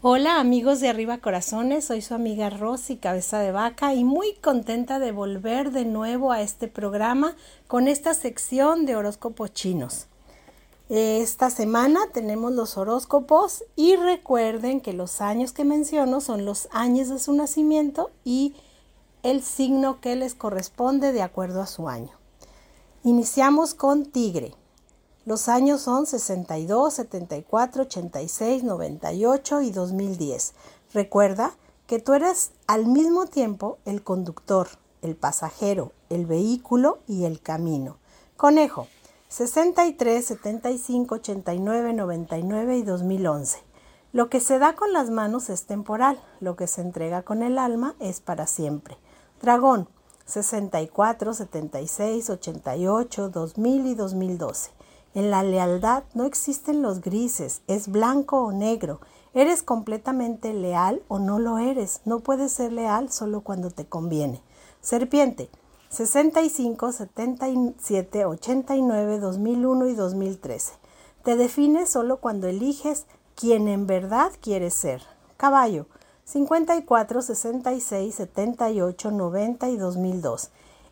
Hola amigos de Arriba Corazones, soy su amiga Rosy Cabeza de Vaca y muy contenta de volver de nuevo a este programa con esta sección de horóscopos chinos. Esta semana tenemos los horóscopos y recuerden que los años que menciono son los años de su nacimiento y el signo que les corresponde de acuerdo a su año. Iniciamos con Tigre. Los años son 62, 74, 86, 98 y 2010. Recuerda que tú eres al mismo tiempo el conductor, el pasajero, el vehículo y el camino. Conejo, 63, 75, 89, 99 y 2011. Lo que se da con las manos es temporal, lo que se entrega con el alma es para siempre. Dragón, 64, 76, 88, 2000 y 2012. En la lealtad no existen los grises, es blanco o negro. Eres completamente leal o no lo eres. No puedes ser leal solo cuando te conviene. Serpiente, 65, 77, 89, 2001 y 2013. Te defines solo cuando eliges quien en verdad quieres ser. Caballo, 54, 66, 78, 90 y 2002.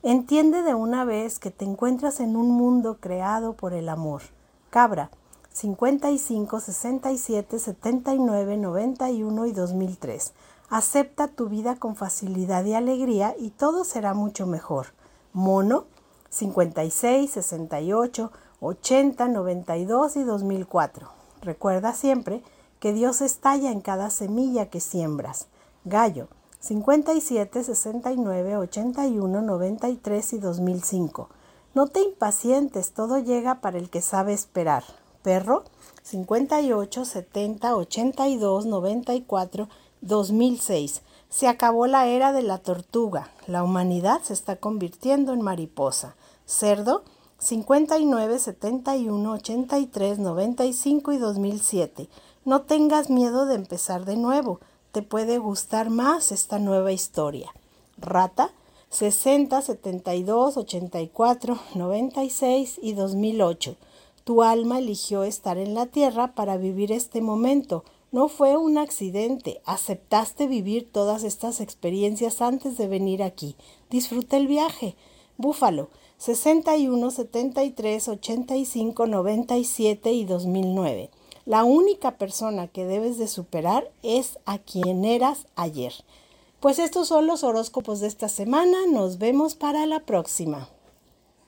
Entiende de una vez que te encuentras en un mundo creado por el amor. Cabra, 55, 67, 79, 91 y 2003. Acepta tu vida con facilidad y alegría y todo será mucho mejor. Mono, 56, 68, 80, 92 y 2004. Recuerda siempre que Dios estalla en cada semilla que siembras. Gallo, 57, 69, 81, 93 y 2005. No te impacientes, todo llega para el que sabe esperar. Perro 58, 70, 82, 94, 2006. Se acabó la era de la tortuga. La humanidad se está convirtiendo en mariposa. Cerdo 59, 71, 83, 95 y 2007. No tengas miedo de empezar de nuevo te puede gustar más esta nueva historia. Rata 60, 72, 84, 96 y 2008. Tu alma eligió estar en la tierra para vivir este momento. No fue un accidente. Aceptaste vivir todas estas experiencias antes de venir aquí. Disfruta el viaje. Búfalo 61, 73, 85, 97 y 2009. La única persona que debes de superar es a quien eras ayer. Pues estos son los horóscopos de esta semana. Nos vemos para la próxima.